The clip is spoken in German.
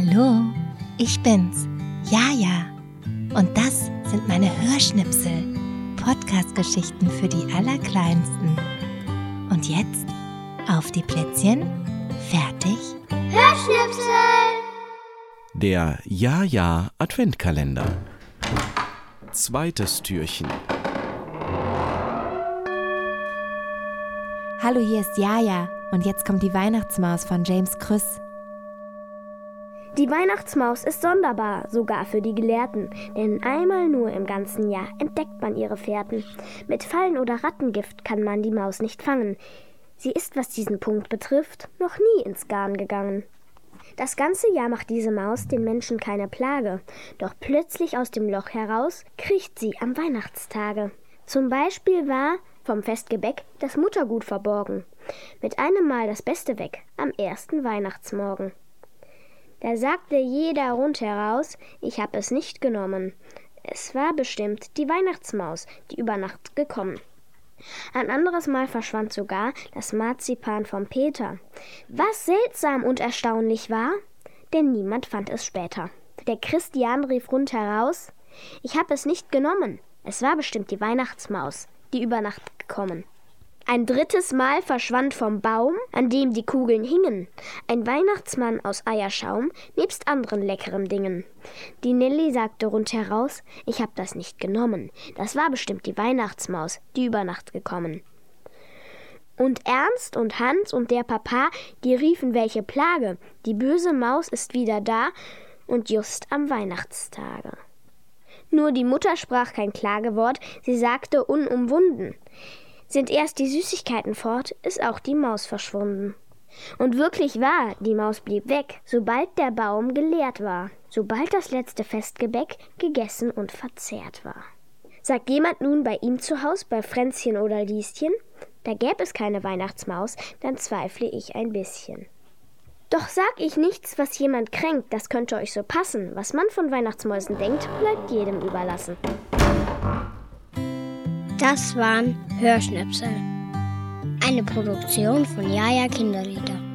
Hallo, ich bin's, Jaja. Und das sind meine Hörschnipsel, Podcast-Geschichten für die Allerkleinsten. Und jetzt auf die Plätzchen, fertig, Hörschnipsel! Der Ja-Ja Adventkalender. Zweites Türchen. Hallo, hier ist Jaja. Und jetzt kommt die Weihnachtsmaus von James Krüss. Die Weihnachtsmaus ist sonderbar, sogar für die Gelehrten, denn einmal nur im ganzen Jahr entdeckt man ihre Fährten. Mit Fallen oder Rattengift kann man die Maus nicht fangen. Sie ist, was diesen Punkt betrifft, noch nie ins Garn gegangen. Das ganze Jahr macht diese Maus den Menschen keine Plage, doch plötzlich aus dem Loch heraus kriecht sie am Weihnachtstage. Zum Beispiel war vom Festgebäck das Muttergut verborgen, mit einem Mal das Beste weg am ersten Weihnachtsmorgen. Da sagte jeder rundheraus, ich hab es nicht genommen. Es war bestimmt die Weihnachtsmaus, die über Nacht gekommen. Ein anderes Mal verschwand sogar das Marzipan vom Peter. Was seltsam und erstaunlich war, denn niemand fand es später. Der Christian rief rundheraus, ich hab es nicht genommen. Es war bestimmt die Weihnachtsmaus, die über Nacht gekommen. Ein drittes Mal verschwand vom Baum, an dem die Kugeln hingen, ein Weihnachtsmann aus Eierschaum nebst anderen leckeren Dingen. Die Nelly sagte rundheraus, ich hab das nicht genommen. Das war bestimmt die Weihnachtsmaus, die über Nacht gekommen. Und Ernst und Hans und der Papa, die riefen, welche Plage. Die böse Maus ist wieder da und just am Weihnachtstage. Nur die Mutter sprach kein Klagewort, sie sagte unumwunden. Sind erst die Süßigkeiten fort, ist auch die Maus verschwunden. Und wirklich wahr, die Maus blieb weg, sobald der Baum geleert war, sobald das letzte Festgebäck gegessen und verzehrt war. Sagt jemand nun bei ihm zu Haus, bei Fränzchen oder Lieschen, da gäb es keine Weihnachtsmaus, dann zweifle ich ein bisschen. Doch sag ich nichts, was jemand kränkt, das könnte euch so passen. Was man von Weihnachtsmäusen denkt, bleibt jedem überlassen. Das waren Hörschnipsel. Eine Produktion von Jaja Kinderlieder.